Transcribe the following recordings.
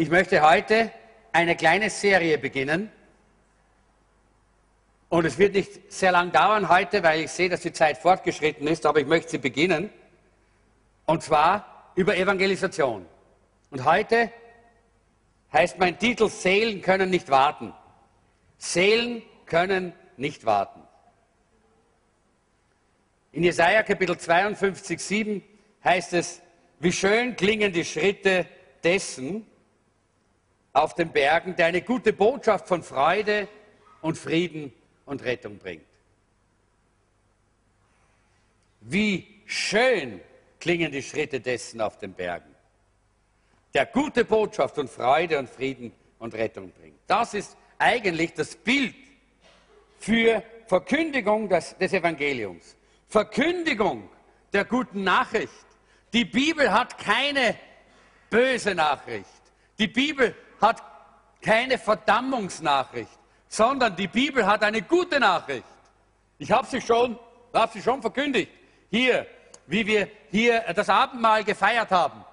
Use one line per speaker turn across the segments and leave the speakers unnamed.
Ich möchte heute eine kleine Serie beginnen. Und es wird nicht sehr lang dauern heute, weil ich sehe, dass die Zeit fortgeschritten ist, aber ich möchte sie beginnen. Und zwar über Evangelisation. Und heute heißt mein Titel Seelen können nicht warten. Seelen können nicht warten. In Jesaja Kapitel 52, 7 heißt es, wie schön klingen die Schritte dessen auf den Bergen, der eine gute Botschaft von Freude und Frieden und Rettung bringt. Wie schön klingen die Schritte dessen auf den Bergen, der gute Botschaft und Freude und Frieden und Rettung bringt. Das ist eigentlich das Bild für Verkündigung des, des Evangeliums. Verkündigung der guten Nachricht. Die Bibel hat keine böse Nachricht. Die Bibel hat keine Verdammungsnachricht, sondern die Bibel hat eine gute Nachricht. Ich habe sie schon, habe sie schon verkündigt. Hier, wie wir hier das Abendmahl gefeiert haben.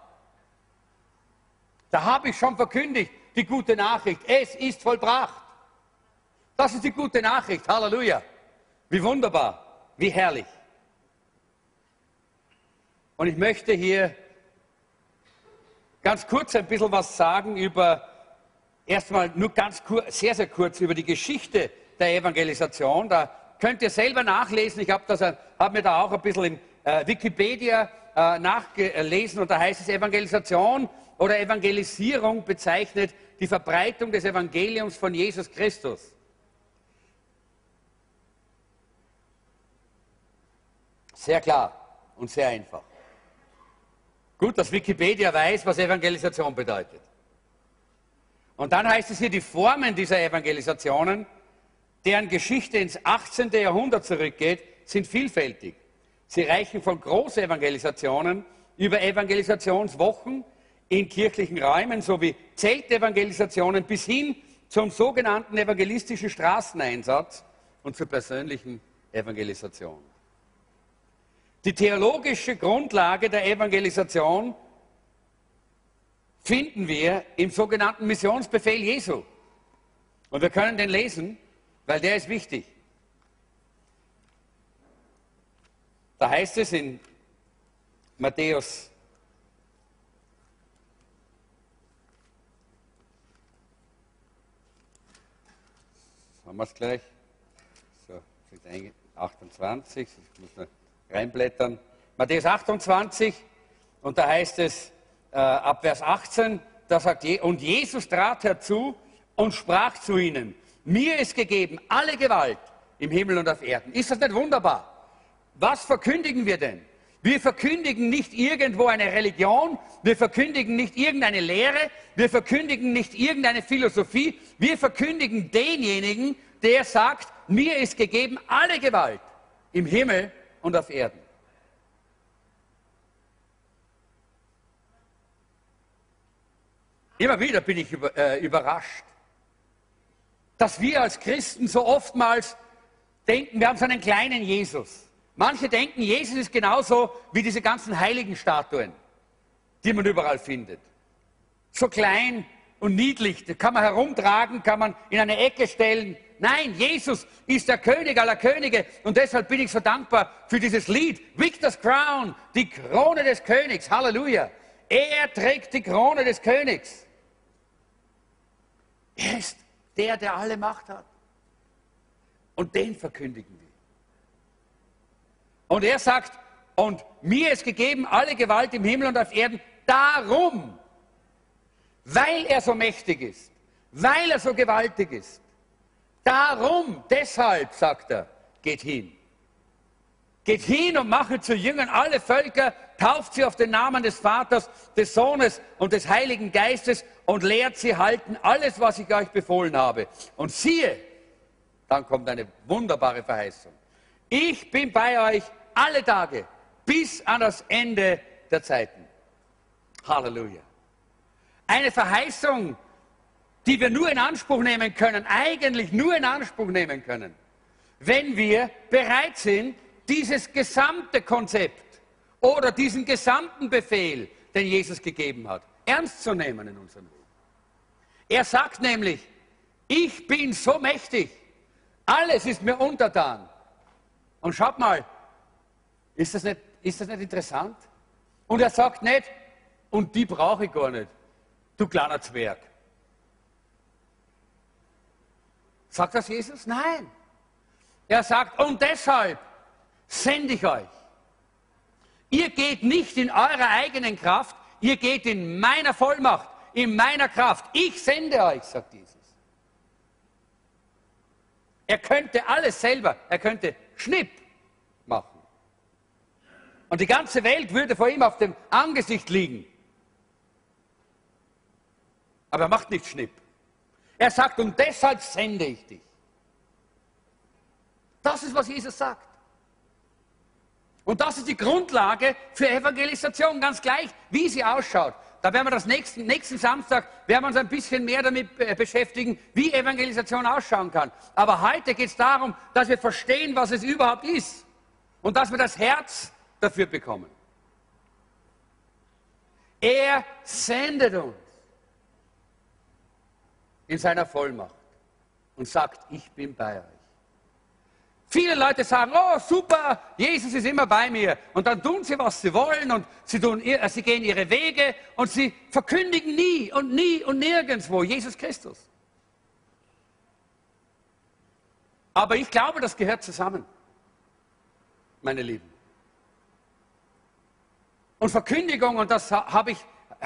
Da habe ich schon verkündigt, die gute Nachricht. Es ist vollbracht. Das ist die gute Nachricht. Halleluja. Wie wunderbar. Wie herrlich. Und ich möchte hier ganz kurz ein bisschen was sagen über, erstmal nur ganz kurz, sehr, sehr kurz über die Geschichte der Evangelisation. Da könnt ihr selber nachlesen. Ich habe hab mir da auch ein bisschen in äh, Wikipedia äh, nachgelesen und da heißt es, Evangelisation oder Evangelisierung bezeichnet die Verbreitung des Evangeliums von Jesus Christus. Sehr klar und sehr einfach. Gut, dass Wikipedia weiß, was Evangelisation bedeutet. Und dann heißt es hier, die Formen dieser Evangelisationen, deren Geschichte ins 18. Jahrhundert zurückgeht, sind vielfältig. Sie reichen von Großevangelisationen über Evangelisationswochen in kirchlichen Räumen sowie Zeltevangelisationen bis hin zum sogenannten evangelistischen Straßeneinsatz und zur persönlichen Evangelisation. Die theologische Grundlage der Evangelisation finden wir im sogenannten Missionsbefehl Jesu. Und wir können den lesen, weil der ist wichtig. Da heißt es in Matthäus haben wir es gleich. So, 28, ich muss reinblättern. Matthäus 28, und da heißt es äh, ab Vers 18, da sagt Je und Jesus trat herzu und sprach zu ihnen, mir ist gegeben alle Gewalt im Himmel und auf Erden. Ist das nicht wunderbar? Was verkündigen wir denn? Wir verkündigen nicht irgendwo eine Religion, wir verkündigen nicht irgendeine Lehre, wir verkündigen nicht irgendeine Philosophie, wir verkündigen denjenigen, der sagt, mir ist gegeben alle Gewalt im Himmel und auf Erden. Immer wieder bin ich äh, überrascht, dass wir als Christen so oftmals denken, wir haben so einen kleinen Jesus. Manche denken, Jesus ist genauso wie diese ganzen heiligen Statuen, die man überall findet. So klein und niedlich, das kann man herumtragen, kann man in eine Ecke stellen, Nein, Jesus ist der König aller Könige und deshalb bin ich so dankbar für dieses Lied. Victor's Crown, die Krone des Königs. Halleluja. Er trägt die Krone des Königs. Er ist der, der alle Macht hat. Und den verkündigen wir. Und er sagt, und mir ist gegeben alle Gewalt im Himmel und auf Erden, darum, weil er so mächtig ist, weil er so gewaltig ist, Darum, deshalb, sagt er, geht hin. Geht hin und mache zu Jüngern alle Völker, tauft sie auf den Namen des Vaters, des Sohnes und des Heiligen Geistes und lehrt sie halten alles, was ich euch befohlen habe. Und siehe, dann kommt eine wunderbare Verheißung. Ich bin bei euch alle Tage bis an das Ende der Zeiten. Halleluja. Eine Verheißung, die wir nur in Anspruch nehmen können, eigentlich nur in Anspruch nehmen können, wenn wir bereit sind, dieses gesamte Konzept oder diesen gesamten Befehl, den Jesus gegeben hat, ernst zu nehmen in unserem Leben. Er sagt nämlich, ich bin so mächtig, alles ist mir untertan. Und schaut mal, ist das nicht, ist das nicht interessant? Und er sagt nicht, und die brauche ich gar nicht, du kleiner Zwerg. Sagt das Jesus? Nein. Er sagt, und deshalb sende ich euch. Ihr geht nicht in eurer eigenen Kraft, ihr geht in meiner Vollmacht, in meiner Kraft. Ich sende euch, sagt Jesus. Er könnte alles selber, er könnte Schnipp machen. Und die ganze Welt würde vor ihm auf dem Angesicht liegen. Aber er macht nicht Schnipp. Er sagt, und deshalb sende ich dich. Das ist, was Jesus sagt. Und das ist die Grundlage für Evangelisation, ganz gleich, wie sie ausschaut. Da werden wir das nächsten, nächsten Samstag, werden wir uns ein bisschen mehr damit beschäftigen, wie Evangelisation ausschauen kann. Aber heute geht es darum, dass wir verstehen, was es überhaupt ist. Und dass wir das Herz dafür bekommen. Er sendet uns in seiner Vollmacht und sagt, ich bin bei euch. Viele Leute sagen, oh super, Jesus ist immer bei mir. Und dann tun sie, was sie wollen und sie, tun, äh, sie gehen ihre Wege und sie verkündigen nie und nie und nirgendwo Jesus Christus. Aber ich glaube, das gehört zusammen, meine Lieben. Und Verkündigung, und das habe ich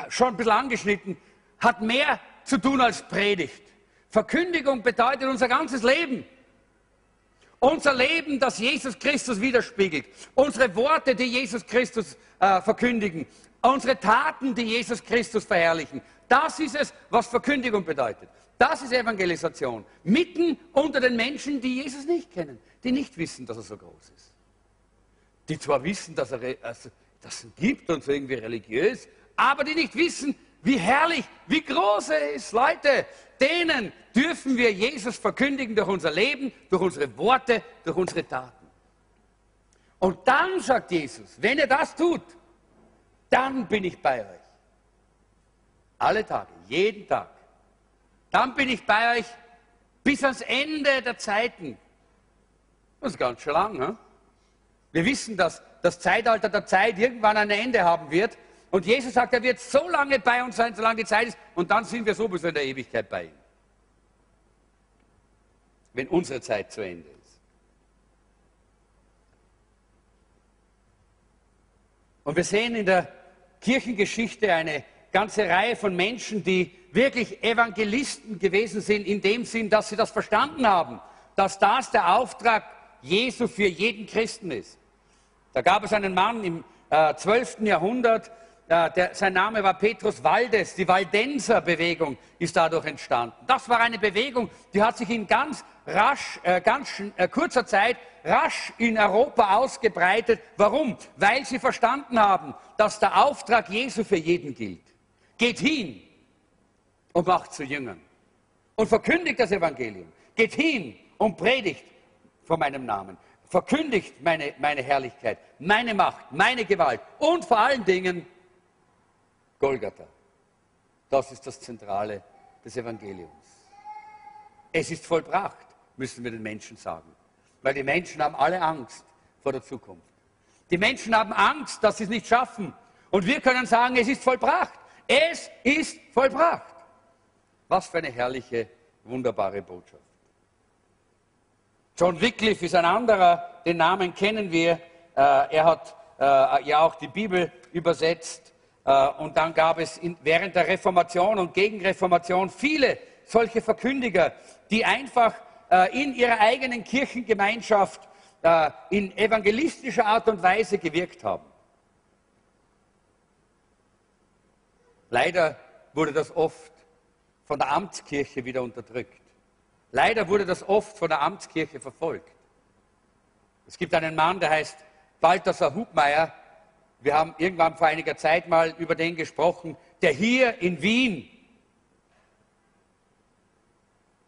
schon ein bisschen angeschnitten, hat mehr zu tun als Predigt. Verkündigung bedeutet unser ganzes Leben. Unser Leben, das Jesus Christus widerspiegelt. Unsere Worte, die Jesus Christus äh, verkündigen. Unsere Taten, die Jesus Christus verherrlichen. Das ist es, was Verkündigung bedeutet. Das ist Evangelisation. Mitten unter den Menschen, die Jesus nicht kennen, die nicht wissen, dass er so groß ist. Die zwar wissen, dass er also, das gibt und so irgendwie religiös, aber die nicht wissen, wie herrlich, wie groß er ist. Leute, denen dürfen wir Jesus verkündigen durch unser Leben, durch unsere Worte, durch unsere Taten. Und dann sagt Jesus, wenn ihr das tut, dann bin ich bei euch. Alle Tage, jeden Tag. Dann bin ich bei euch bis ans Ende der Zeiten. Das ist ganz schön lang. Ne? Wir wissen, dass das Zeitalter der Zeit irgendwann ein Ende haben wird. Und Jesus sagt, er wird so lange bei uns sein, solange die Zeit ist, und dann sind wir sowieso in der Ewigkeit bei ihm. Wenn unsere Zeit zu Ende ist. Und wir sehen in der Kirchengeschichte eine ganze Reihe von Menschen, die wirklich Evangelisten gewesen sind, in dem Sinn, dass sie das verstanden haben, dass das der Auftrag Jesu für jeden Christen ist. Da gab es einen Mann im äh, 12. Jahrhundert, äh, der, sein Name war Petrus Waldes. Die Waldenser-Bewegung ist dadurch entstanden. Das war eine Bewegung, die hat sich in ganz rasch, äh, ganz äh, kurzer Zeit rasch in Europa ausgebreitet. Warum? Weil sie verstanden haben, dass der Auftrag Jesu für jeden gilt. Geht hin und macht zu Jüngern und verkündigt das Evangelium. Geht hin und predigt von meinem Namen. Verkündigt meine, meine Herrlichkeit, meine Macht, meine Gewalt und vor allen Dingen Golgatha. Das ist das Zentrale des Evangeliums. Es ist vollbracht, müssen wir den Menschen sagen. Weil die Menschen haben alle Angst vor der Zukunft. Die Menschen haben Angst, dass sie es nicht schaffen. Und wir können sagen, es ist vollbracht. Es ist vollbracht. Was für eine herrliche, wunderbare Botschaft. John Wycliffe ist ein anderer, den Namen kennen wir. Äh, er hat äh, ja auch die Bibel übersetzt. Äh, und dann gab es während der Reformation und Gegenreformation viele solche Verkündiger, die einfach äh, in ihrer eigenen Kirchengemeinschaft äh, in evangelistischer Art und Weise gewirkt haben. Leider wurde das oft von der Amtskirche wieder unterdrückt. Leider wurde das oft von der Amtskirche verfolgt. Es gibt einen Mann, der heißt Balthasar Hubmeier, wir haben irgendwann vor einiger Zeit mal über den gesprochen, der hier in Wien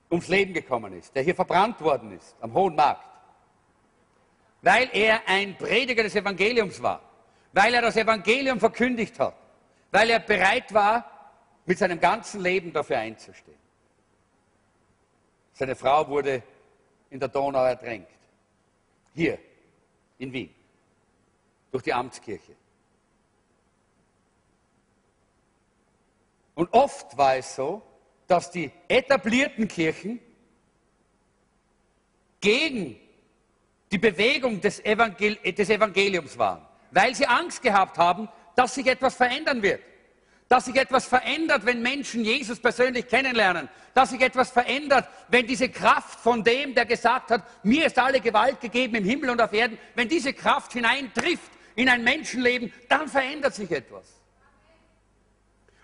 ums Leben gekommen ist, der hier verbrannt worden ist am Hohen Markt, weil er ein Prediger des Evangeliums war, weil er das Evangelium verkündigt hat, weil er bereit war, mit seinem ganzen Leben dafür einzustehen. Seine Frau wurde in der Donau ertränkt. Hier in Wien. Durch die Amtskirche. Und oft war es so, dass die etablierten Kirchen gegen die Bewegung des, Evangel des Evangeliums waren, weil sie Angst gehabt haben, dass sich etwas verändern wird dass sich etwas verändert, wenn Menschen Jesus persönlich kennenlernen, dass sich etwas verändert, wenn diese Kraft von dem, der gesagt hat, mir ist alle Gewalt gegeben im Himmel und auf Erden, wenn diese Kraft hineintrifft in ein Menschenleben, dann verändert sich etwas.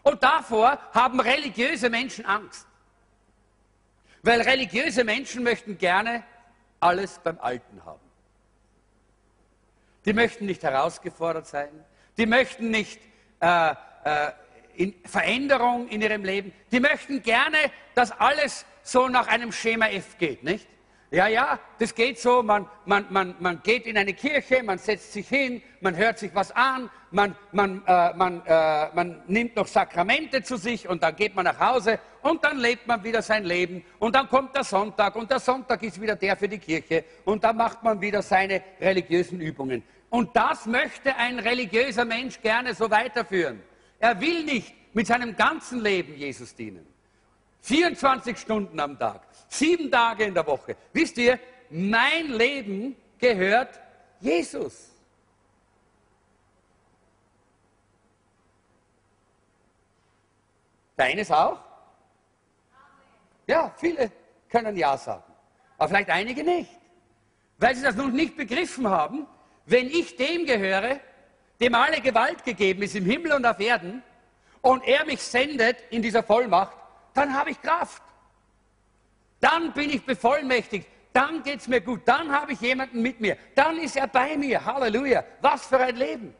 Und davor haben religiöse Menschen Angst. Weil religiöse Menschen möchten gerne alles beim Alten haben. Die möchten nicht herausgefordert sein. Die möchten nicht äh, äh, in Veränderung in ihrem Leben. Die möchten gerne, dass alles so nach einem Schema F geht, nicht? Ja, ja, das geht so, man, man, man, man geht in eine Kirche, man setzt sich hin, man hört sich was an, man, man, äh, man, äh, man nimmt noch Sakramente zu sich und dann geht man nach Hause und dann lebt man wieder sein Leben und dann kommt der Sonntag und der Sonntag ist wieder der für die Kirche und dann macht man wieder seine religiösen Übungen. Und das möchte ein religiöser Mensch gerne so weiterführen. Er will nicht mit seinem ganzen Leben Jesus dienen. 24 Stunden am Tag, sieben Tage in der Woche. Wisst ihr, mein Leben gehört Jesus. Deines auch? Ja, viele können Ja sagen. Aber vielleicht einige nicht. Weil sie das noch nicht begriffen haben, wenn ich dem gehöre, dem alle Gewalt gegeben ist im Himmel und auf Erden, und er mich sendet in dieser Vollmacht, dann habe ich Kraft. Dann bin ich bevollmächtigt. Dann geht es mir gut. Dann habe ich jemanden mit mir. Dann ist er bei mir. Halleluja. Was für ein Leben.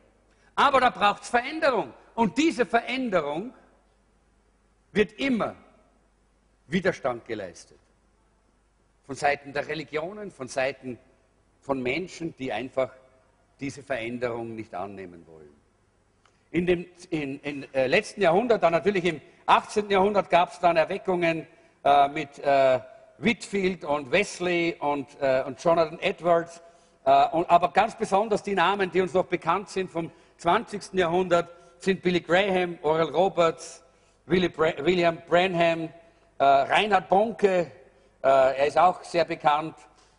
Aber da braucht es Veränderung. Und diese Veränderung wird immer Widerstand geleistet. Von Seiten der Religionen, von Seiten von Menschen, die einfach diese Veränderung nicht annehmen wollen. In dem in, in, äh, letzten Jahrhundert, dann natürlich im 18. Jahrhundert, gab es dann Erweckungen äh, mit äh, Whitfield und Wesley und, äh, und Jonathan Edwards, äh, und, aber ganz besonders die Namen, die uns noch bekannt sind vom 20. Jahrhundert, sind Billy Graham, Oral Roberts, William Branham, äh, Reinhard Bonke, er ist auch sehr bekannt,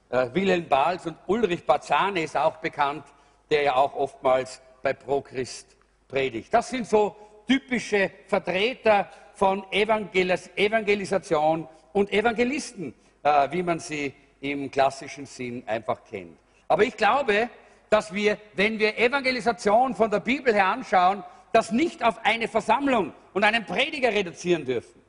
Wilhelm Bahls und Ulrich Bazzani ist auch bekannt der ja auch oftmals bei Pro-Christ predigt. Das sind so typische Vertreter von Evangelis Evangelisation und Evangelisten, äh, wie man sie im klassischen Sinn einfach kennt. Aber ich glaube, dass wir, wenn wir Evangelisation von der Bibel her anschauen, das nicht auf eine Versammlung und einen Prediger reduzieren dürfen,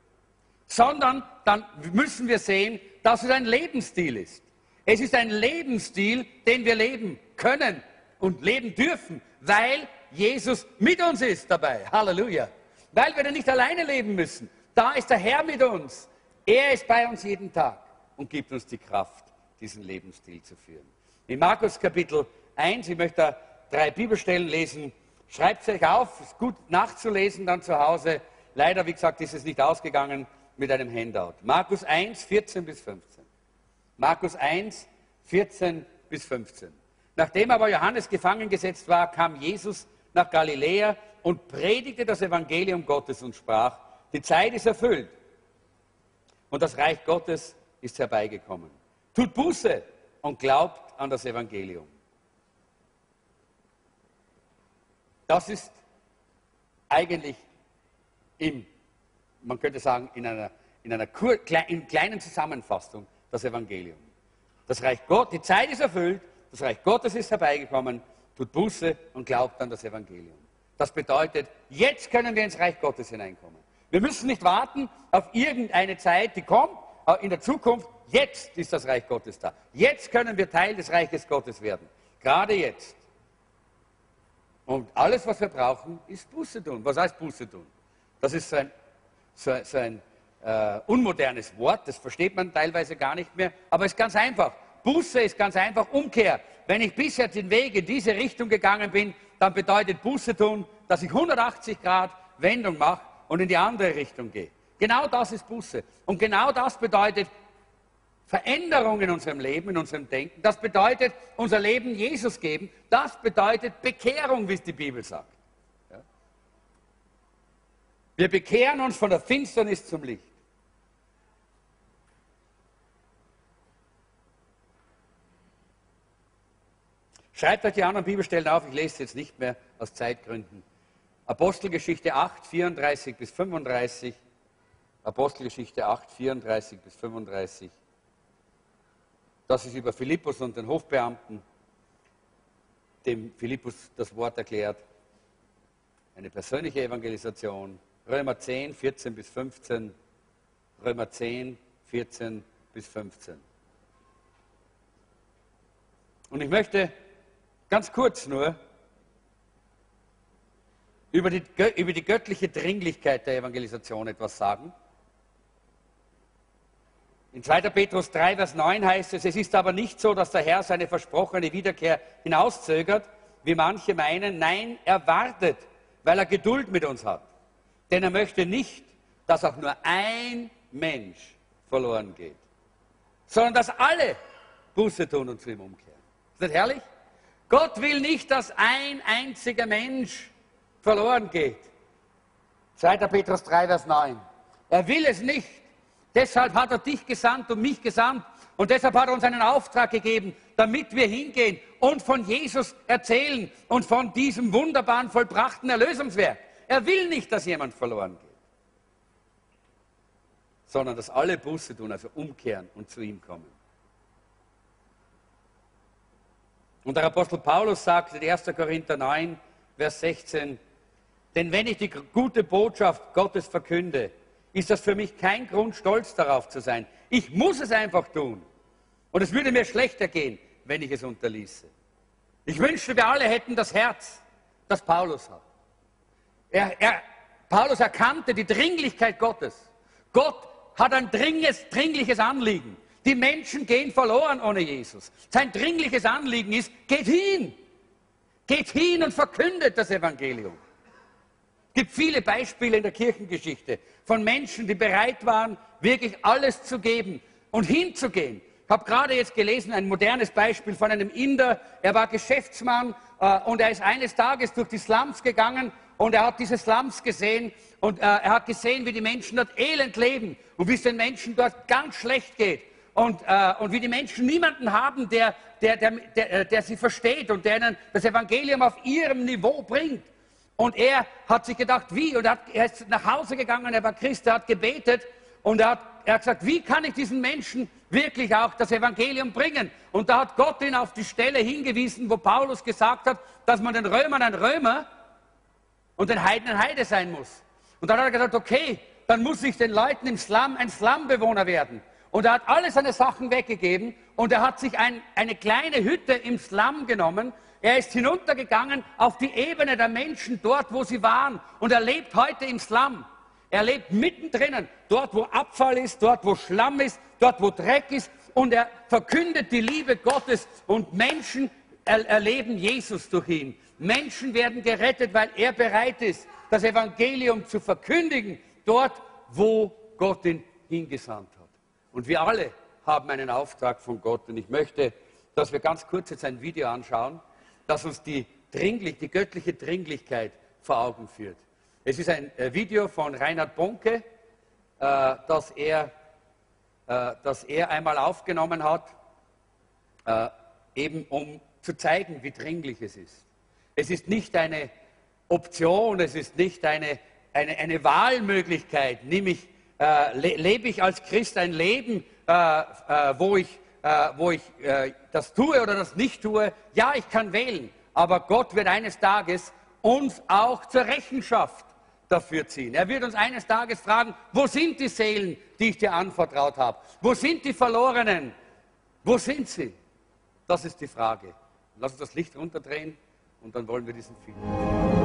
sondern dann müssen wir sehen, dass es ein Lebensstil ist. Es ist ein Lebensstil, den wir leben können und leben dürfen, weil Jesus mit uns ist dabei. Halleluja. Weil wir dann nicht alleine leben müssen. Da ist der Herr mit uns. Er ist bei uns jeden Tag und gibt uns die Kraft, diesen Lebensstil zu führen. In Markus Kapitel 1, ich möchte da drei Bibelstellen lesen. Schreibt es euch auf, ist gut nachzulesen dann zu Hause. Leider, wie gesagt, ist es nicht ausgegangen mit einem Handout. Markus 1, 14 bis 15. Markus 1, 14 bis 15. Nachdem aber Johannes gefangen gesetzt war, kam Jesus nach Galiläa und predigte das Evangelium Gottes und sprach, die Zeit ist erfüllt und das Reich Gottes ist herbeigekommen. Tut Buße und glaubt an das Evangelium. Das ist eigentlich im, man könnte sagen, in einer, in einer in kleinen Zusammenfassung das Evangelium. Das Reich Gott, die Zeit ist erfüllt das Reich Gottes ist herbeigekommen, tut Buße und glaubt an das Evangelium. Das bedeutet, jetzt können wir ins Reich Gottes hineinkommen. Wir müssen nicht warten auf irgendeine Zeit, die kommt, in der Zukunft. Jetzt ist das Reich Gottes da. Jetzt können wir Teil des Reiches Gottes werden. Gerade jetzt. Und alles, was wir brauchen, ist Buße tun. Was heißt Buße tun? Das ist so ein, so, so ein äh, unmodernes Wort, das versteht man teilweise gar nicht mehr, aber es ist ganz einfach. Buße ist ganz einfach Umkehr. Wenn ich bisher den Weg in diese Richtung gegangen bin, dann bedeutet Buße tun, dass ich 180 Grad Wendung mache und in die andere Richtung gehe. Genau das ist Buße. Und genau das bedeutet Veränderung in unserem Leben, in unserem Denken. Das bedeutet unser Leben Jesus geben. Das bedeutet Bekehrung, wie es die Bibel sagt. Wir bekehren uns von der Finsternis zum Licht. Schreibt euch die anderen Bibelstellen auf, ich lese es jetzt nicht mehr aus Zeitgründen. Apostelgeschichte 8, 34 bis 35. Apostelgeschichte 8, 34 bis 35. Das ist über Philippus und den Hofbeamten, dem Philippus das Wort erklärt. Eine persönliche Evangelisation. Römer 10, 14 bis 15. Römer 10, 14 bis 15. Und ich möchte ganz kurz nur über die, über die göttliche Dringlichkeit der Evangelisation etwas sagen. In 2. Petrus 3, Vers 9 heißt es, es ist aber nicht so, dass der Herr seine versprochene Wiederkehr hinauszögert, wie manche meinen. Nein, er wartet, weil er Geduld mit uns hat. Denn er möchte nicht, dass auch nur ein Mensch verloren geht, sondern dass alle Buße tun und zu ihm umkehren. Ist das herrlich? Gott will nicht, dass ein einziger Mensch verloren geht. 2. Petrus 3, Vers 9. Er will es nicht. Deshalb hat er dich gesandt und mich gesandt. Und deshalb hat er uns einen Auftrag gegeben, damit wir hingehen und von Jesus erzählen und von diesem wunderbaren vollbrachten Erlösungswerk. Er will nicht, dass jemand verloren geht, sondern dass alle Buße tun, also umkehren und zu ihm kommen. Und der Apostel Paulus sagt in 1. Korinther 9, Vers 16, denn wenn ich die gute Botschaft Gottes verkünde, ist das für mich kein Grund, stolz darauf zu sein. Ich muss es einfach tun. Und es würde mir schlechter gehen, wenn ich es unterließe. Ich wünschte, wir alle hätten das Herz, das Paulus hat. Er, er, Paulus erkannte die Dringlichkeit Gottes. Gott hat ein dringliches, dringliches Anliegen. Die Menschen gehen verloren ohne Jesus. Sein dringliches Anliegen ist, geht hin. Geht hin und verkündet das Evangelium. Es gibt viele Beispiele in der Kirchengeschichte von Menschen, die bereit waren, wirklich alles zu geben und hinzugehen. Ich habe gerade jetzt gelesen, ein modernes Beispiel von einem Inder. Er war Geschäftsmann äh, und er ist eines Tages durch die Slums gegangen und er hat diese Slums gesehen und äh, er hat gesehen, wie die Menschen dort elend leben und wie es den Menschen dort ganz schlecht geht und, äh, und wie die Menschen niemanden haben, der, der, der, der, äh, der sie versteht und der ihnen das Evangelium auf ihrem Niveau bringt. Und er hat sich gedacht, wie? Und er, hat, er ist nach Hause gegangen, er war Christ, er hat gebetet und er hat, er hat gesagt, wie kann ich diesen Menschen wirklich auch das Evangelium bringen? Und da hat Gott ihn auf die Stelle hingewiesen, wo Paulus gesagt hat, dass man den Römern ein Römer und den Heiden ein Heide sein muss. Und dann hat er gesagt, okay, dann muss ich den Leuten im Slum ein Slumbewohner werden. Und er hat alle seine Sachen weggegeben und er hat sich ein, eine kleine Hütte im Slum genommen er ist hinuntergegangen auf die Ebene der Menschen dort, wo sie waren. Und er lebt heute im Slum. Er lebt mittendrin, dort, wo Abfall ist, dort, wo Schlamm ist, dort, wo Dreck ist. Und er verkündet die Liebe Gottes. Und Menschen erleben Jesus durch ihn. Menschen werden gerettet, weil er bereit ist, das Evangelium zu verkündigen, dort, wo Gott ihn hingesandt hat. Und wir alle haben einen Auftrag von Gott. Und ich möchte, dass wir ganz kurz jetzt ein Video anschauen das uns die, Dringlich, die göttliche Dringlichkeit vor Augen führt. Es ist ein äh, Video von Reinhard Bonke, äh, das, er, äh, das er einmal aufgenommen hat, äh, eben um zu zeigen, wie dringlich es ist. Es ist nicht eine Option, es ist nicht eine, eine, eine Wahlmöglichkeit. Nämlich äh, le lebe ich als Christ ein Leben, äh, wo ich äh, wo ich äh, das tue oder das nicht tue. Ja, ich kann wählen, aber Gott wird eines Tages uns auch zur Rechenschaft dafür ziehen. Er wird uns eines Tages fragen, wo sind die Seelen, die ich dir anvertraut habe? Wo sind die Verlorenen? Wo sind sie? Das ist die Frage. Lass uns das Licht runterdrehen und dann wollen wir diesen Film.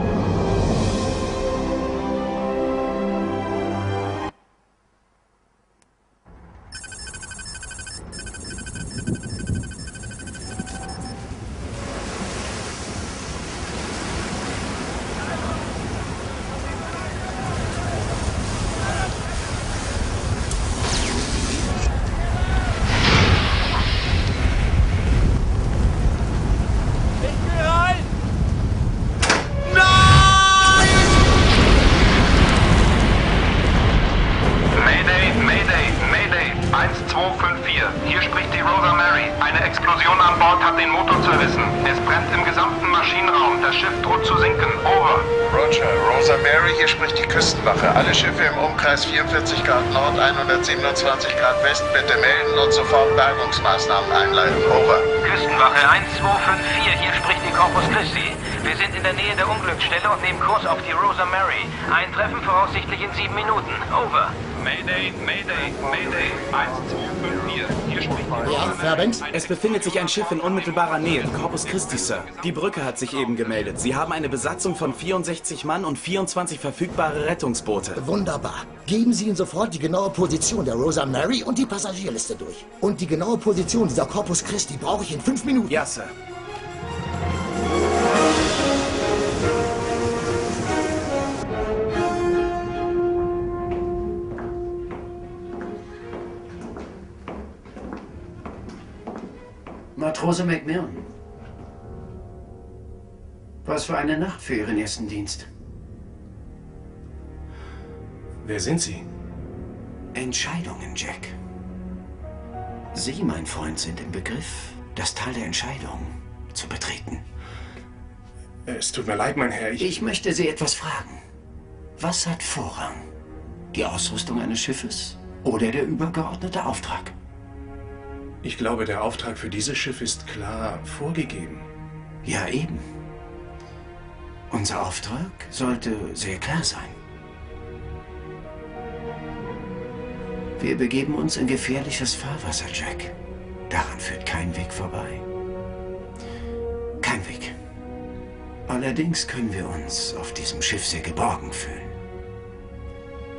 Im Umkreis 44 Grad Nord, 127 Grad West bitte melden und sofort Bergungsmaßnahmen einleiten. Over.
Küstenwache 1254, hier spricht die Corpus Christi. Wir sind in der Nähe der Unglücksstelle und nehmen Kurs auf die Rosa Mary. Eintreffen voraussichtlich in sieben Minuten. Over.
Mayday, Mayday, Mayday. 1254. Hier spricht die
Ja, Fairbanks?
Es befindet sich ein Schiff in unmittelbarer Nähe, Corpus Christi, Sir. Die Brücke hat sich eben gemeldet. Sie haben eine Besatzung von 64 Mann und 24 verfügbare Rettungsboote.
Wunderbar. Geben Sie Ihnen sofort die genaue Position der Rosa Mary und die Passagierliste durch. Und die genaue Position dieser Corpus Christi brauche ich in fünf Minuten.
Ja, Sir.
Matrose McMillan. Was für eine Nacht für Ihren ersten Dienst.
Wer sind Sie?
Entscheidungen, Jack. Sie, mein Freund, sind im Begriff, das Tal der Entscheidung zu betreten.
Es tut mir leid, mein Herr. Ich,
Ich möchte Sie etwas fragen. Was hat Vorrang? Die Ausrüstung eines Schiffes oder der übergeordnete Auftrag?
Ich glaube, der Auftrag für dieses Schiff ist klar vorgegeben.
Ja, eben. Unser Auftrag sollte sehr klar sein. Wir begeben uns in gefährliches Fahrwasser, Jack. Daran führt kein Weg vorbei. Kein Weg. Allerdings können wir uns auf diesem Schiff sehr geborgen fühlen.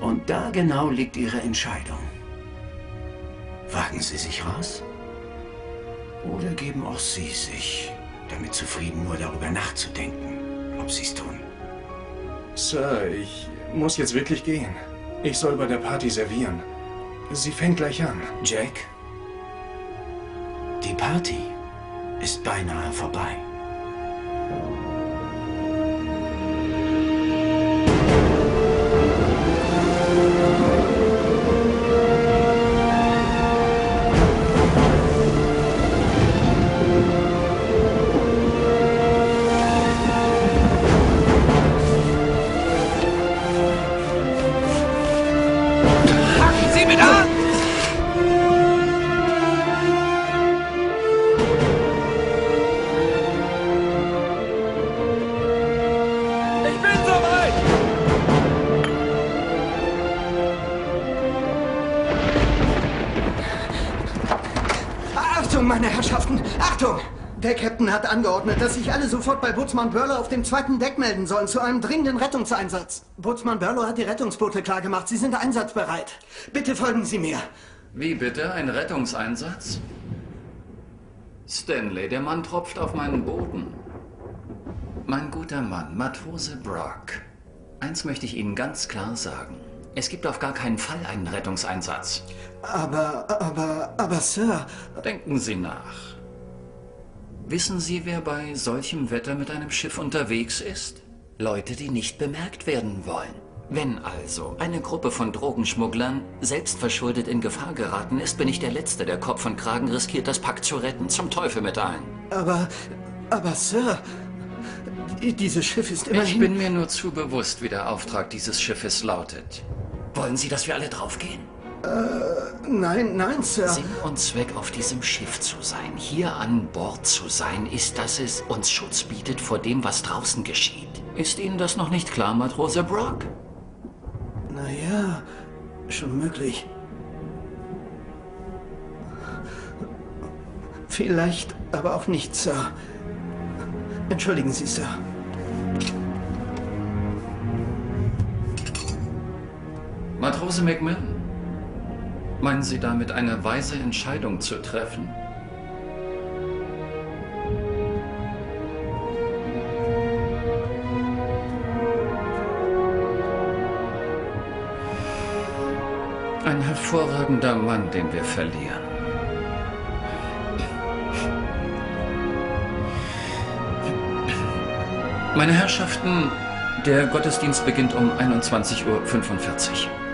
Und da genau liegt Ihre Entscheidung. Wagen Sie sich raus? Oder geben auch Sie sich damit zufrieden, nur darüber nachzudenken, ob Sie es tun?
Sir, ich muss jetzt wirklich gehen. Ich soll bei der Party servieren. Sie fängt gleich an.
Jack, die Party ist beinahe vorbei.
Captain hat angeordnet, dass sich alle sofort bei Bootsmann Burlow auf dem zweiten Deck melden sollen zu einem dringenden Rettungseinsatz. Bootsmann Burlow hat die Rettungsboote klargemacht. Sie sind einsatzbereit. Bitte folgen Sie mir.
Wie bitte? Ein Rettungseinsatz? Stanley, der Mann tropft auf meinen Boden. Mein guter Mann, Matrose Brock. Eins möchte ich Ihnen ganz klar sagen. Es gibt auf gar keinen Fall einen Rettungseinsatz.
Aber, aber, aber, Sir,
Denken Sie nach. Wissen Sie, wer bei solchem Wetter mit einem Schiff unterwegs ist? Leute, die nicht bemerkt werden wollen. Wenn also eine Gruppe von Drogenschmugglern selbstverschuldet in Gefahr geraten ist, bin ich der Letzte, der Kopf und Kragen riskiert, das Pack zu retten. Zum Teufel mit allen.
aber, aber, Sir, die- dieses Schiff ist
Ich
immerhin...
bin mir nur zu bewusst, wie der Auftrag dieses Schiffes lautet. Wollen Sie, dass wir alle draufgehen?
Nein, nein, Sir.
Sinn und Zweck auf diesem Schiff zu sein, hier an Bord zu sein, ist, dass es uns Schutz bietet vor dem, was draußen geschieht. Ist Ihnen das noch nicht klar, Matrose Brock?
Naja, schon möglich. Vielleicht, aber auch nicht, Sir. Entschuldigen Sie, Sir.
Matrose McMillan, meinen Sie damit eine weise Entscheidung zu treffen? Ein hervorragender Mann, den wir verlieren. Meine Herrschaften, der Gottesdienst beginnt um 21.45 Uhr.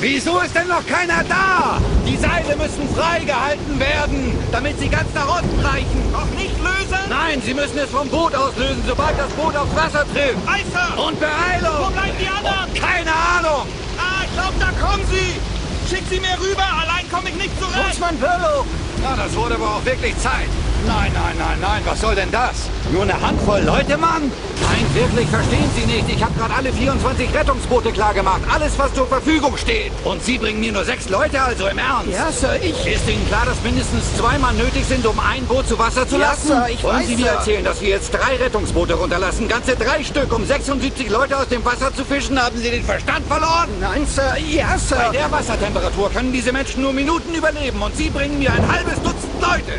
Wieso ist denn noch keiner da? Die Seile müssen freigehalten werden, damit sie ganz nach unten reichen.
Noch nicht lösen?
Nein, Sie müssen es vom Boot aus lösen, sobald das Boot aufs Wasser trifft.
Eiser!
Und Beeilung!
Wo bleiben die anderen?
Keine Ahnung!
Ah, ich glaube, da kommen sie! Schick sie mir rüber, allein komme ich nicht zurecht!
Bootsmann Burlow!
Na, das wurde aber auch wirklich Zeit. Nein, nein, nein, nein, was soll denn das? Nur eine Handvoll Leute, Mann? Nein, wirklich, verstehen Sie nicht. Ich habe gerade alle 24 Rettungsboote klargemacht. Alles, was zur Verfügung steht. Und Sie bringen mir nur sechs Leute, also im Ernst?
Ja, Sir, ich...
Ist Ihnen klar, dass mindestens zwei Mann nötig sind, um ein Boot zu Wasser zu
Ja,
lassen?
Sir, ich
Wollen
weiß,
Sie mir erzählen, dass wir jetzt drei Rettungsboote runterlassen? Ganze drei Stück, um 76 Leute aus dem Wasser zu fischen? Haben Sie den Verstand verloren?
Nein, Sir, ja,
Bei
Sir.
der Wassertemperatur können diese Menschen nur Minuten überleben und Sie bringen mir ein halbes Dutzend Leute.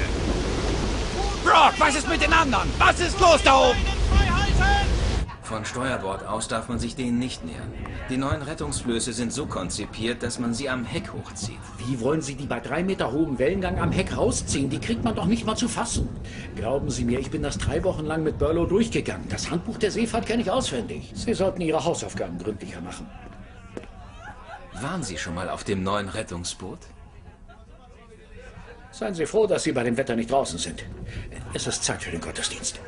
Brock, was ist mit den anderen? Was ist los da oben?
Von Steuerbord aus darf man sich denen nicht nähern. Die neuen Rettungsflöße sind so konzipiert, dass man sie am Heck hochzieht.
Wie wollen Sie die bei drei Meter hohem Wellengang am Heck rausziehen? Die kriegt man doch nicht mal zu fassen. Glauben Sie mir, ich bin das drei Wochen lang mit Burlow durchgegangen. Das Handbuch der Seefahrt kenne ich auswendig. Sie sollten Ihre Hausaufgaben gründlicher machen.
Waren Sie schon mal auf dem neuen Rettungsboot?
Seien Sie froh, dass Sie bei dem Wetter nicht draußen sind. Es ist Zeit für den Gottesdienst.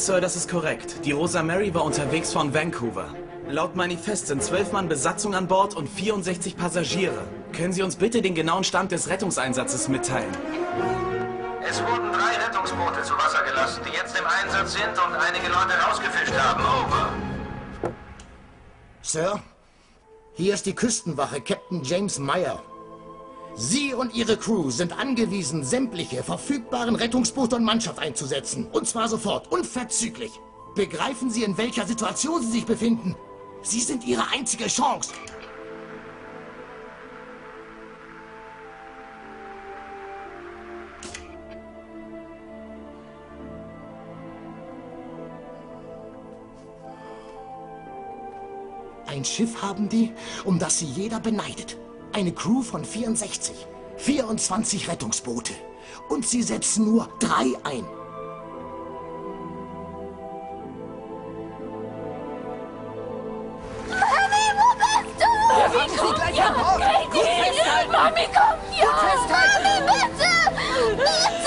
Sir, das ist korrekt. Die Rosa Mary war unterwegs von Vancouver. Laut Manifest sind zwölf Mann Besatzung an Bord und 64 Passagiere. Können Sie uns bitte den genauen Stand des Rettungseinsatzes mitteilen?
Es wurden drei Rettungsboote zu Wasser gelassen, die jetzt im Einsatz sind und einige Leute rausgefischt haben. Over.
Sir, hier ist die Küstenwache, Captain James Meyer. Sie und Ihre Crew sind angewiesen, sämtliche verfügbaren Rettungsboote und Mannschaft einzusetzen. Und zwar sofort, unverzüglich. Begreifen Sie, in welcher Situation Sie sich befinden? Sie sind Ihre einzige Chance. Ein Schiff haben die, um das sie jeder beneidet. Eine Crew von 64. 24 Rettungsboote. Und sie setzen nur drei ein.
Mami, wo bist du?
Wir haben sie gleich an Bord. Gut festhalten.
Mami, komm! Ja!
Gut festhalten.
Mami, bitte! Bitte!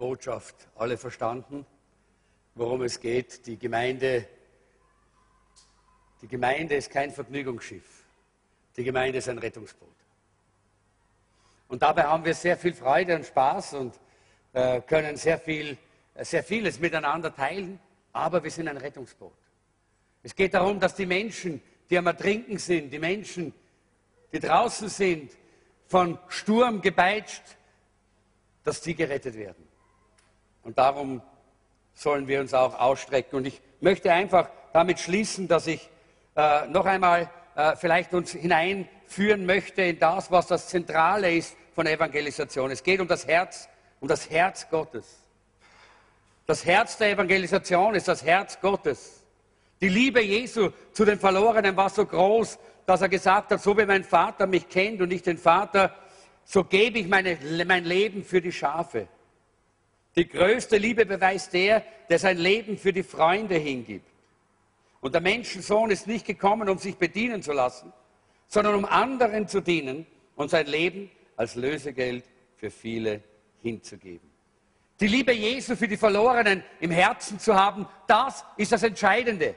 Botschaft alle verstanden, worum es geht. Die Gemeinde, die Gemeinde ist kein Vergnügungsschiff. Die Gemeinde ist ein Rettungsboot. Und dabei haben wir sehr viel Freude und Spaß und äh, können sehr, viel, sehr vieles miteinander teilen, aber wir sind ein Rettungsboot. Es geht darum, dass die Menschen, die am Ertrinken sind, die Menschen, die draußen sind, von Sturm gepeitscht, dass die gerettet werden. Und darum sollen wir uns auch ausstrecken. Und ich möchte einfach damit schließen, dass ich äh, noch einmal äh, vielleicht uns hineinführen möchte in das, was das Zentrale ist von Evangelisation. Es geht um das Herz, um das Herz Gottes. Das Herz der Evangelisation ist das Herz Gottes. Die Liebe Jesu zu den Verlorenen war so groß, dass er gesagt hat, so wie mein Vater mich kennt und ich den Vater, so gebe ich meine, mein Leben für die Schafe. Die größte Liebe beweist der, der sein Leben für die Freunde hingibt. Und der Menschensohn ist nicht gekommen, um sich bedienen zu lassen, sondern um anderen zu dienen und sein Leben als Lösegeld für viele hinzugeben. Die Liebe Jesu für die Verlorenen im Herzen zu haben, das ist das Entscheidende.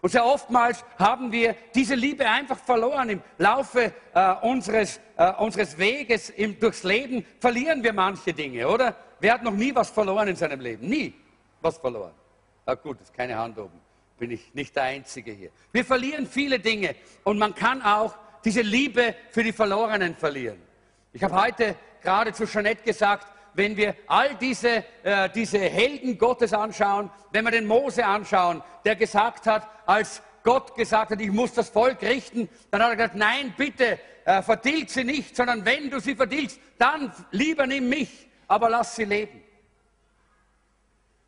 Und sehr oftmals haben wir diese Liebe einfach verloren. Im Laufe äh, unseres, äh, unseres Weges im, durchs Leben verlieren wir manche Dinge, oder? Wer hat noch nie was verloren in seinem Leben? Nie was verloren. Ah, gut, ist keine Hand oben. Bin ich nicht der Einzige hier. Wir verlieren viele Dinge und man kann auch diese Liebe für die Verlorenen verlieren. Ich habe heute gerade zu Jeanette gesagt, wenn wir all diese, äh, diese Helden Gottes anschauen, wenn wir den Mose anschauen, der gesagt hat, als Gott gesagt hat, ich muss das Volk richten, dann hat er gesagt, nein, bitte, äh, vertilg sie nicht, sondern wenn du sie vertilgst, dann lieber nimm mich, aber lass sie leben.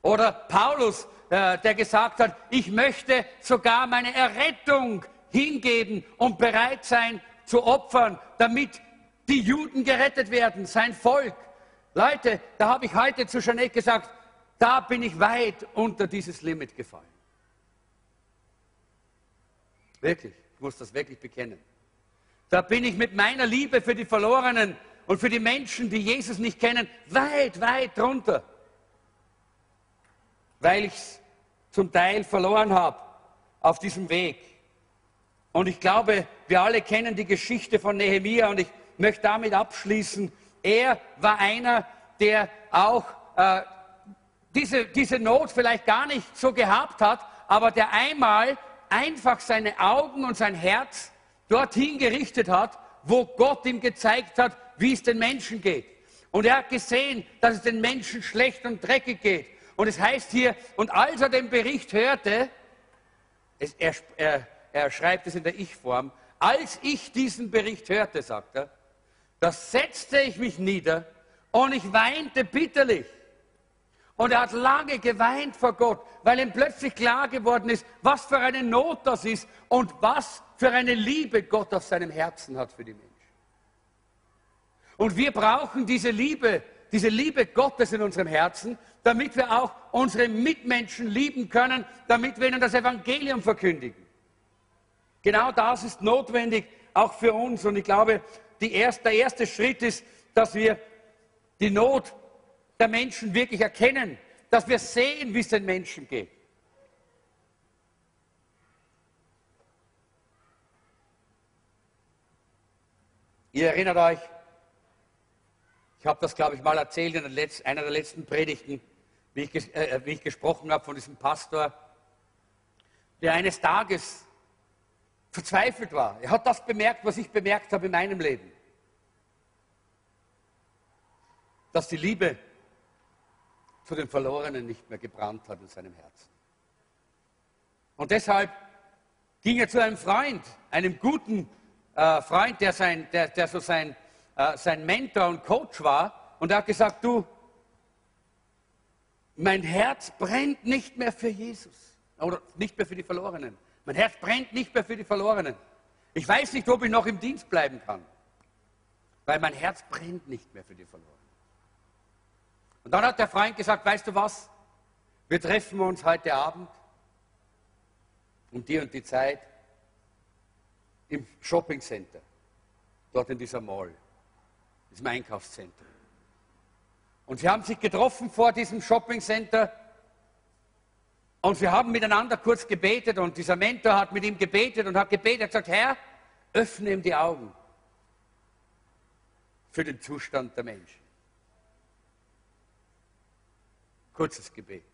Oder Paulus, äh, der gesagt hat, ich möchte sogar meine Errettung hingeben und bereit sein zu opfern, damit die Juden gerettet werden, sein Volk. Leute, da habe ich heute zu Jeanette gesagt, da bin ich weit unter dieses Limit gefallen. Wirklich, ich muss das wirklich bekennen. Da bin ich mit meiner Liebe für die Verlorenen und für die Menschen, die Jesus nicht kennen, weit, weit drunter. Weil ich es zum Teil verloren habe auf diesem Weg. Und ich glaube, wir alle kennen die Geschichte von Nehemia und ich möchte damit abschließen. Er war einer, der auch äh, diese, diese Not vielleicht gar nicht so gehabt hat, aber der einmal einfach seine Augen und sein Herz dorthin gerichtet hat, wo Gott ihm gezeigt hat, wie es den Menschen geht. Und er hat gesehen, dass es den Menschen schlecht und dreckig geht. Und es heißt hier, und als er den Bericht hörte, es, er, er, er schreibt es in der Ich-Form, als ich diesen Bericht hörte, sagt er, da setzte ich mich nieder und ich weinte bitterlich. Und er hat lange geweint vor Gott, weil ihm plötzlich klar geworden ist, was für eine Not das ist und was für eine Liebe Gott auf seinem Herzen hat für die Menschen. Und wir brauchen diese Liebe, diese Liebe Gottes in unserem Herzen, damit wir auch unsere Mitmenschen lieben können, damit wir ihnen das Evangelium verkündigen. Genau das ist notwendig, auch für uns. Und ich glaube, erste, der erste Schritt ist, dass wir die Not der Menschen wirklich erkennen, dass wir sehen, wie es den Menschen geht. Ihr erinnert euch, ich habe das, glaube ich, mal erzählt in einer der letzten Predigten, wie ich, äh, wie ich gesprochen habe von diesem Pastor, der eines Tages verzweifelt war. Er hat das bemerkt, was ich bemerkt habe in meinem Leben. Dass die Liebe zu den Verlorenen nicht mehr gebrannt hat in seinem Herzen. Und deshalb ging er zu einem Freund, einem guten äh, Freund, der, sein, der, der so sein, äh, sein Mentor und Coach war, und er hat gesagt, du, mein Herz brennt nicht mehr für Jesus oder nicht mehr für die Verlorenen. Mein Herz brennt nicht mehr für die Verlorenen. Ich weiß nicht, ob ich noch im Dienst bleiben kann, weil mein Herz brennt nicht mehr für die Verlorenen. Und dann hat der Freund gesagt, weißt du was, wir treffen uns heute Abend um die und die Zeit im Shopping Center, dort in dieser Mall, diesem Einkaufszentrum. Und sie haben sich getroffen vor diesem Shopping Center und sie haben miteinander kurz gebetet und dieser Mentor hat mit ihm gebetet und hat gebetet, hat gesagt, Herr, öffne ihm die Augen für den Zustand der Menschen. Kurzes Gebet,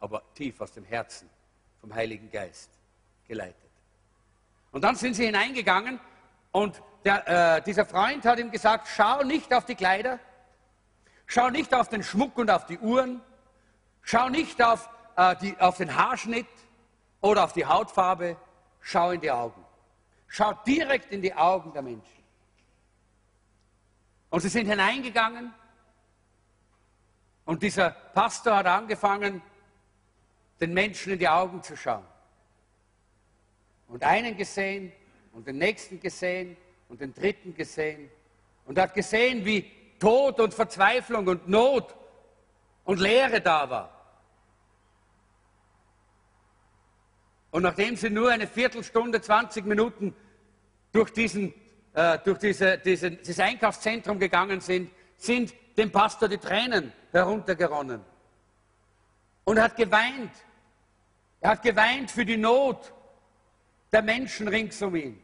aber tief aus dem Herzen, vom Heiligen Geist geleitet. Und dann sind sie hineingegangen und der, äh, dieser Freund hat ihm gesagt, schau nicht auf die Kleider, schau nicht auf den Schmuck und auf die Uhren, schau nicht auf, äh, die, auf den Haarschnitt oder auf die Hautfarbe, schau in die Augen. Schau direkt in die Augen der Menschen. Und sie sind hineingegangen und dieser Pastor hat angefangen, den Menschen in die Augen zu schauen. Und einen gesehen und den nächsten gesehen und den dritten gesehen und hat gesehen, wie Tod und Verzweiflung und Not und Leere da war. Und nachdem sie nur eine Viertelstunde, 20 Minuten durch, diesen, äh, durch diese, diese, dieses Einkaufszentrum gegangen sind, sind dem Pastor die Tränen heruntergeronnen. Und er hat geweint. Er hat geweint für die Not der Menschen rings um ihn.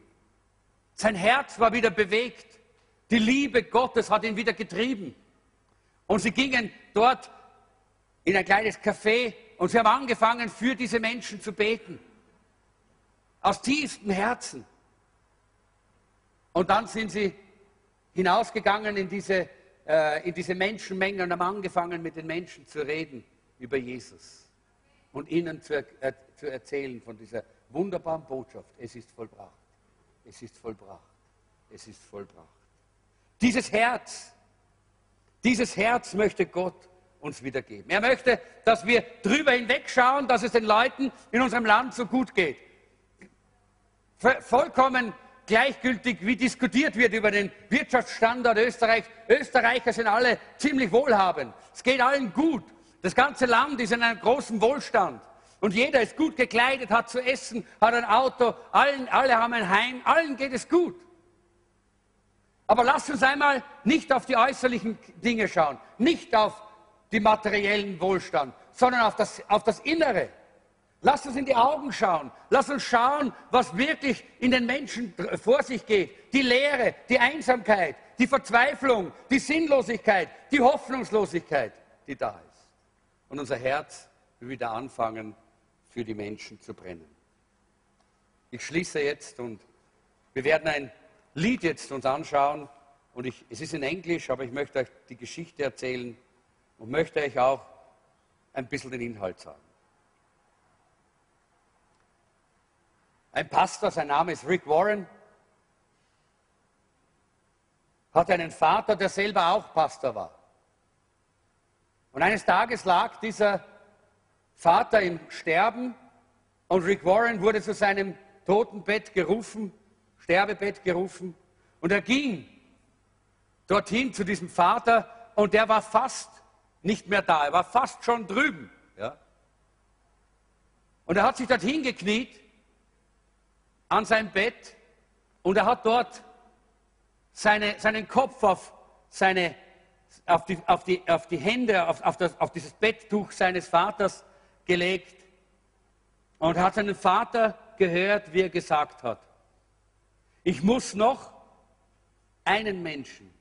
Sein Herz war wieder bewegt. Die Liebe Gottes hat ihn wieder getrieben. Und sie gingen dort in ein kleines Café und sie haben angefangen, für diese Menschen zu beten. Aus tiefstem Herzen. Und dann sind sie hinausgegangen in diese, äh, in diese Menschenmenge und haben angefangen, mit den Menschen zu reden über Jesus und ihnen zu, äh, zu erzählen von dieser wunderbaren Botschaft. Es ist vollbracht. Es ist vollbracht. Es ist vollbracht. Dieses Herz, dieses Herz möchte Gott uns wiedergeben. Er möchte, dass wir drüber hinwegschauen, dass es den Leuten in unserem Land so gut geht. Vollkommen gleichgültig, wie diskutiert wird über den Wirtschaftsstandort Österreich. Österreicher sind alle ziemlich wohlhabend. Es geht allen gut. Das ganze Land ist in einem großen Wohlstand. Und jeder ist gut gekleidet, hat zu essen, hat ein Auto, allen, alle haben ein Heim, allen geht es gut. Aber lasst uns einmal nicht auf die äußerlichen Dinge schauen, nicht auf den materiellen Wohlstand, sondern auf das, auf das Innere. Lasst uns in die Augen schauen. Lasst uns schauen, was wirklich in den Menschen vor sich geht. Die Leere, die Einsamkeit, die Verzweiflung, die Sinnlosigkeit, die Hoffnungslosigkeit, die da ist. Und unser Herz will wieder anfangen, für die Menschen zu brennen. Ich schließe jetzt und wir werden ein Lied jetzt uns anschauen und ich, es ist in Englisch, aber ich möchte euch die Geschichte erzählen und möchte euch auch ein bisschen den Inhalt sagen. Ein Pastor, sein Name ist Rick Warren, hat einen Vater, der selber auch Pastor war. Und eines Tages lag dieser Vater im Sterben und Rick Warren wurde zu seinem Totenbett gerufen, Sterbebett gerufen und er ging dorthin zu diesem Vater und der war fast nicht mehr da, er war fast schon drüben. Ja? Und er hat sich dorthin gekniet an sein Bett und er hat dort seine, seinen Kopf auf, seine, auf, die, auf, die, auf die Hände, auf, auf, das, auf dieses Betttuch seines Vaters gelegt und hat seinen Vater gehört, wie er gesagt hat, ich muss noch einen Menschen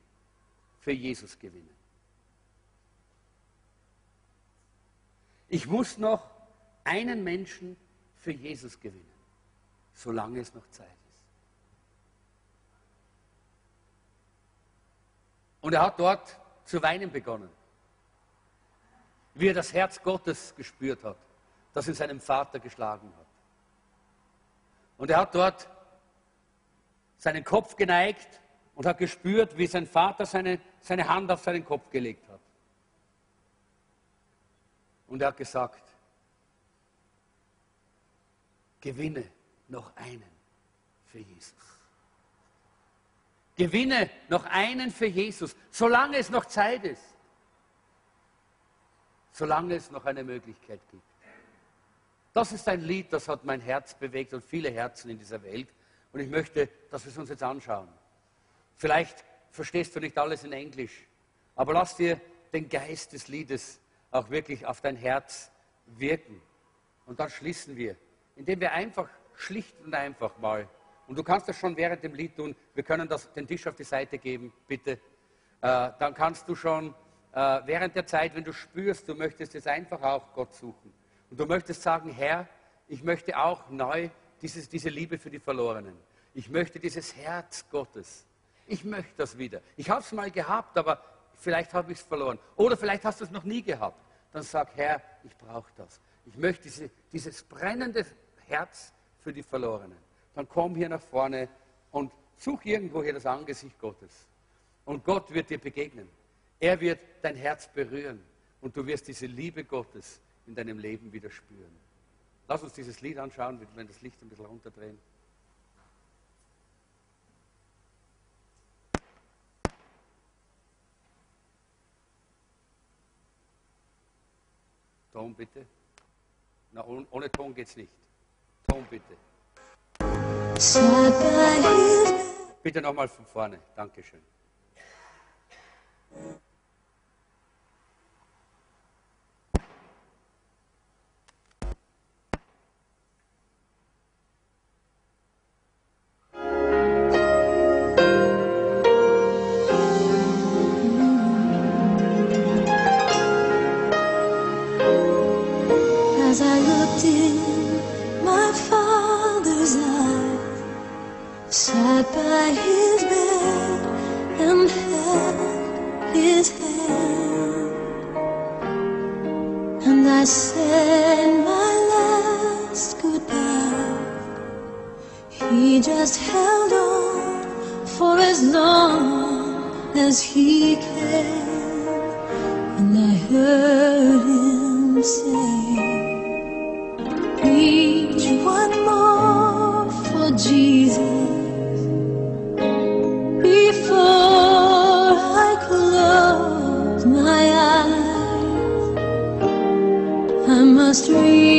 für Jesus gewinnen. Ich muss noch einen Menschen für Jesus gewinnen, solange es noch Zeit ist. Und er hat dort zu weinen begonnen wie er das Herz Gottes gespürt hat, das in seinem Vater geschlagen hat. Und er hat dort seinen Kopf geneigt und hat gespürt, wie sein Vater seine, seine Hand auf seinen Kopf gelegt hat. Und er hat gesagt, gewinne noch einen für Jesus. Gewinne noch einen für Jesus, solange es noch Zeit ist solange es noch eine Möglichkeit gibt. Das ist ein Lied, das hat mein Herz bewegt und viele Herzen in dieser Welt. Und ich möchte, dass wir es uns jetzt anschauen. Vielleicht verstehst du nicht alles in Englisch, aber lass dir den Geist des Liedes auch wirklich auf dein Herz wirken. Und dann schließen wir, indem wir einfach schlicht und einfach mal Und du kannst das schon während dem Lied tun. Wir können das, den Tisch auf die Seite geben, bitte. Äh, dann kannst du schon äh, während der Zeit, wenn du spürst, du möchtest jetzt einfach auch Gott suchen. Und du möchtest sagen, Herr, ich möchte auch neu dieses, diese Liebe für die Verlorenen. Ich möchte dieses Herz Gottes. Ich möchte das wieder. Ich habe es mal gehabt, aber vielleicht habe ich es verloren. Oder vielleicht hast du es noch nie gehabt. Dann sag, Herr, ich brauche das. Ich möchte diese, dieses brennende Herz für die Verlorenen. Dann komm hier nach vorne und such irgendwo hier das Angesicht Gottes. Und Gott wird dir begegnen. Er wird dein Herz berühren. Und du wirst diese Liebe Gottes in deinem Leben wieder spüren. Lass uns dieses Lied anschauen, wenn das Licht ein bisschen runterdrehen. Ton bitte. Na, ohne, Ton geht's nicht. Ton bitte. Bitte nochmal von vorne. Dankeschön.
As he came, and I heard him say. Each one more for Jesus before I close my eyes. I must reach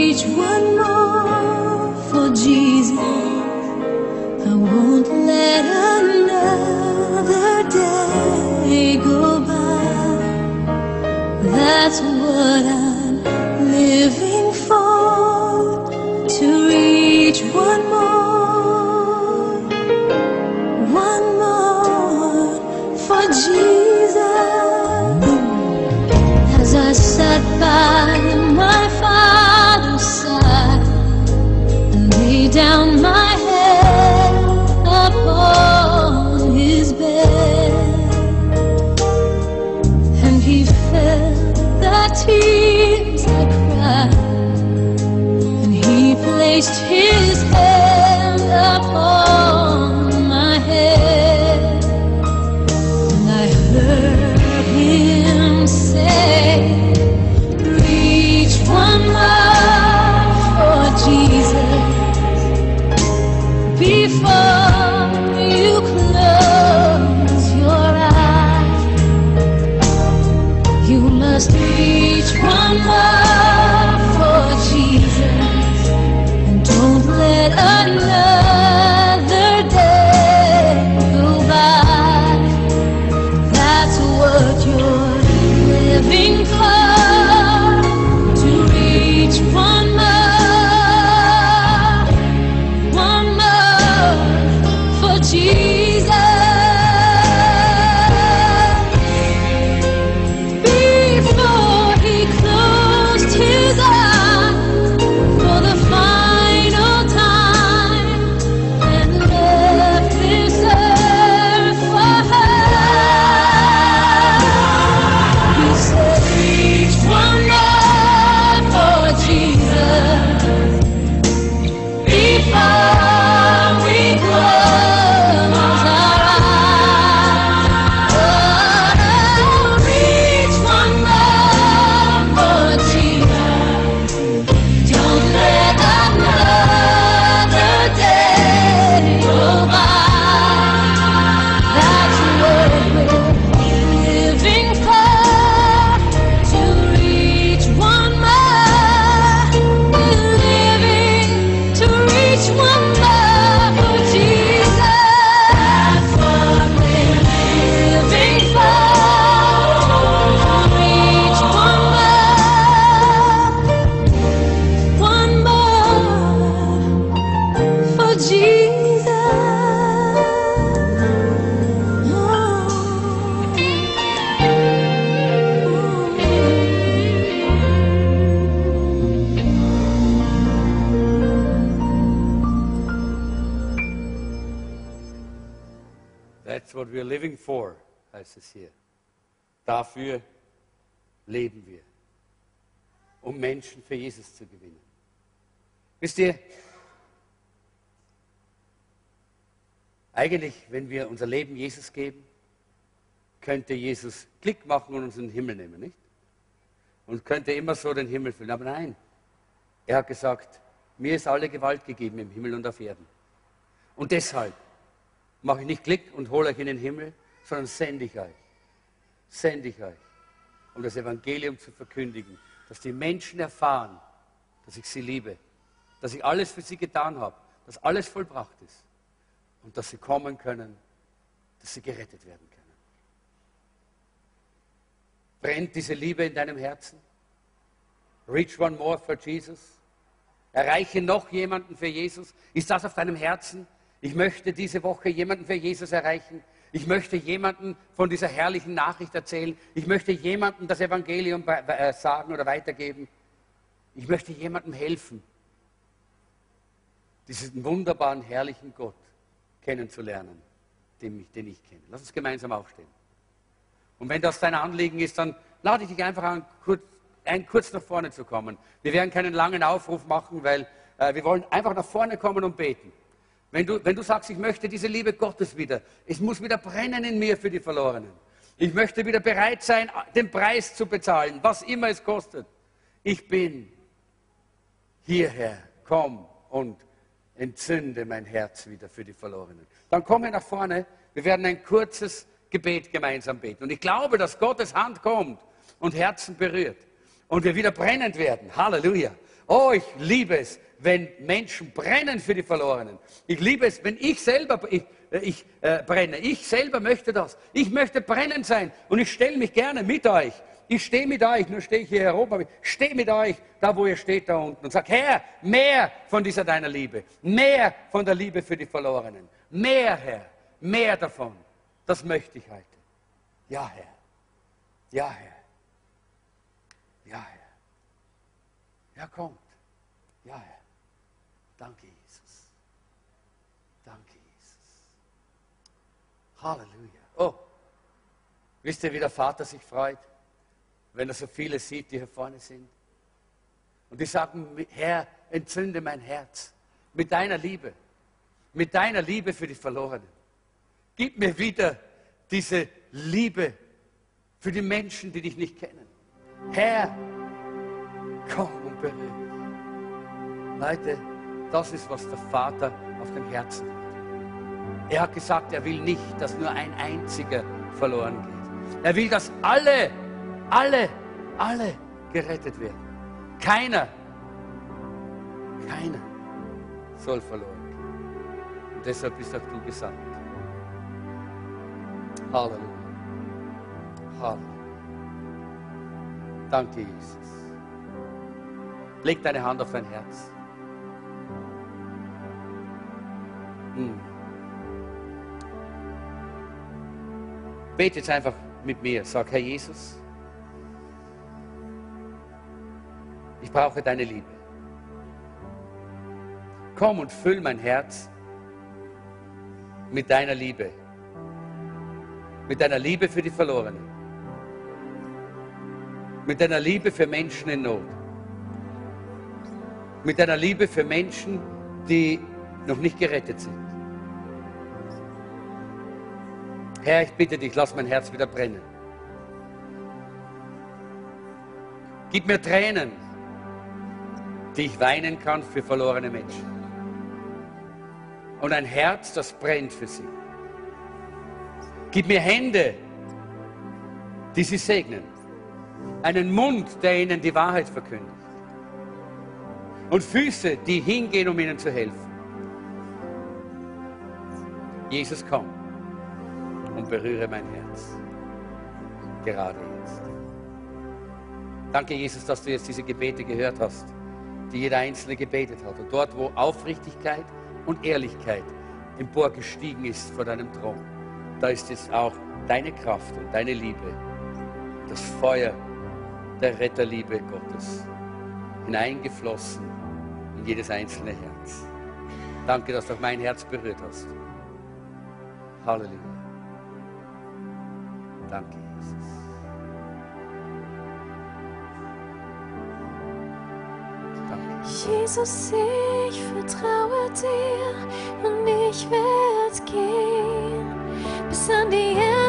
for
heißt es hier. Dafür leben wir, um Menschen für Jesus zu gewinnen. Wisst ihr, eigentlich, wenn wir unser Leben Jesus geben, könnte Jesus Klick machen und uns in den Himmel nehmen, nicht? Und könnte immer so den Himmel füllen. Aber nein, er hat gesagt, mir ist alle Gewalt gegeben im Himmel und auf Erden. Und deshalb mache ich nicht Klick und hole euch in den Himmel, sondern sende ich euch. Sende ich euch, um das Evangelium zu verkündigen, dass die Menschen erfahren, dass ich sie liebe, dass ich alles für sie getan habe, dass alles vollbracht ist und dass sie kommen können, dass sie gerettet werden können. Brennt diese Liebe in deinem Herzen? Reach one more for Jesus. Erreiche noch jemanden für Jesus. Ist das auf deinem Herzen? Ich möchte diese Woche jemanden für Jesus erreichen. Ich möchte jemanden von dieser herrlichen Nachricht erzählen. Ich möchte jemandem das Evangelium äh, sagen oder weitergeben. Ich möchte jemandem helfen, diesen wunderbaren, herrlichen Gott kennenzulernen, den ich, den ich kenne. Lass uns gemeinsam aufstehen. Und wenn das dein Anliegen ist, dann lade ich dich einfach an, kurz, ein, kurz nach vorne zu kommen. Wir werden keinen langen Aufruf machen, weil äh, wir wollen einfach nach vorne kommen und beten. Wenn du, wenn du sagst, ich möchte diese Liebe Gottes wieder, es muss wieder brennen in mir für die Verlorenen. Ich möchte wieder bereit sein, den Preis zu bezahlen, was immer es kostet. Ich bin hierher, komm und entzünde mein Herz wieder für die Verlorenen. Dann komme nach vorne, wir werden ein kurzes Gebet gemeinsam beten. Und ich glaube, dass Gottes Hand kommt und Herzen berührt und wir wieder brennend werden. Halleluja. Oh, ich liebe es, wenn Menschen brennen für die Verlorenen. Ich liebe es, wenn ich selber ich, äh, ich äh, brenne. Ich selber möchte das. Ich möchte brennend sein und ich stelle mich gerne mit euch. Ich stehe mit euch, nur stehe ich hier herum, aber ich stehe mit euch, da wo ihr steht, da unten und sage, Herr, mehr von dieser deiner Liebe, mehr von der Liebe für die Verlorenen, mehr, Herr, mehr davon. Das möchte ich heute. Ja, Herr. Ja, Herr. Ja, Herr. Ja, kommt. Danke, Jesus. Danke, Jesus. Halleluja. Oh, wisst ihr, wie der Vater sich freut, wenn er so viele sieht, die hier vorne sind? Und die sagen, Herr, entzünde mein Herz mit deiner Liebe, mit deiner Liebe für die Verlorenen. Gib mir wieder diese Liebe für die Menschen, die dich nicht kennen. Herr, komm und berühre. Leute, das ist, was der Vater auf dem Herzen hat. Er hat gesagt, er will nicht, dass nur ein einziger verloren geht. Er will, dass alle, alle, alle gerettet werden. Keiner, keiner soll verloren gehen. Und deshalb bist auch du gesandt. Halleluja. Halleluja. Danke, Jesus. Leg deine Hand auf dein Herz. Hm. Bete jetzt einfach mit mir. Sag, Herr Jesus, ich brauche deine Liebe. Komm und füll mein Herz mit deiner Liebe mit deiner Liebe für die Verlorenen. Mit deiner Liebe für Menschen in Not. Mit deiner Liebe für Menschen, die noch nicht gerettet sind. Herr, ich bitte dich, lass mein Herz wieder brennen. Gib mir Tränen, die ich weinen kann für verlorene Menschen. Und ein Herz, das brennt für sie. Gib mir Hände, die sie segnen. Einen Mund, der ihnen die Wahrheit verkündet. Und Füße, die hingehen, um ihnen zu helfen. Jesus, komm und berühre mein Herz. Gerade jetzt. Danke, Jesus, dass du jetzt diese Gebete gehört hast, die jeder Einzelne gebetet hat. Und dort, wo Aufrichtigkeit und Ehrlichkeit emporgestiegen ist vor deinem Thron da ist jetzt auch deine Kraft und deine Liebe, das Feuer der Retterliebe Gottes hineingeflossen in jedes einzelne Herz. Danke, dass du auch mein Herz berührt hast. Halleluja. Danke, Jesus.
Jesus, ich vertraue dir und ich werde gehen bis an die Enden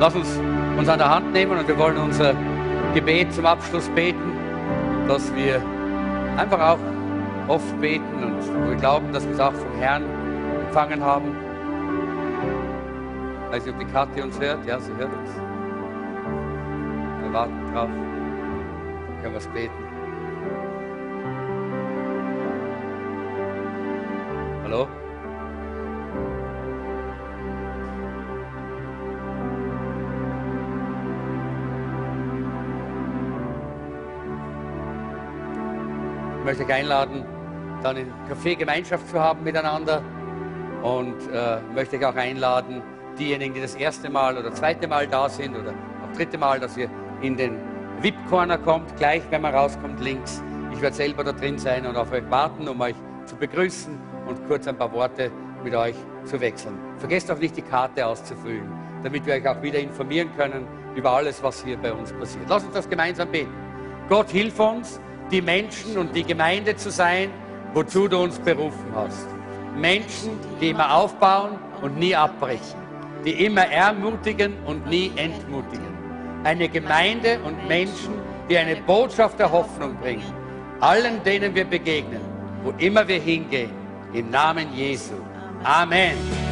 Lass uns uns an der Hand nehmen und wir wollen unser Gebet zum Abschluss beten, dass wir einfach auch oft beten und wir glauben, dass wir es auch vom Herrn empfangen haben. Ich weiß nicht, ob die Kathi uns hört. Ja, sie hört uns. Wir warten drauf. Können wir es beten. Möchte euch einladen, dann in Café Gemeinschaft zu haben miteinander und äh, möchte euch auch einladen, diejenigen, die das erste Mal oder zweite Mal da sind oder auch dritte Mal, dass ihr in den VIP-Corner kommt, gleich wenn man rauskommt links. Ich werde selber da drin sein und auf euch warten, um euch zu begrüßen und kurz ein paar Worte mit euch zu wechseln. Vergesst auch nicht, die Karte auszufüllen, damit wir euch auch wieder informieren können über alles, was hier bei uns passiert. Lasst uns das gemeinsam beten. Gott, hilf uns, die Menschen und die Gemeinde zu sein, wozu du uns berufen hast. Menschen, die immer aufbauen und nie abbrechen, die immer ermutigen und nie entmutigen. Eine Gemeinde und Menschen, die eine Botschaft der Hoffnung bringen, allen, denen wir begegnen, wo immer wir hingehen, im Namen Jesu. Amen.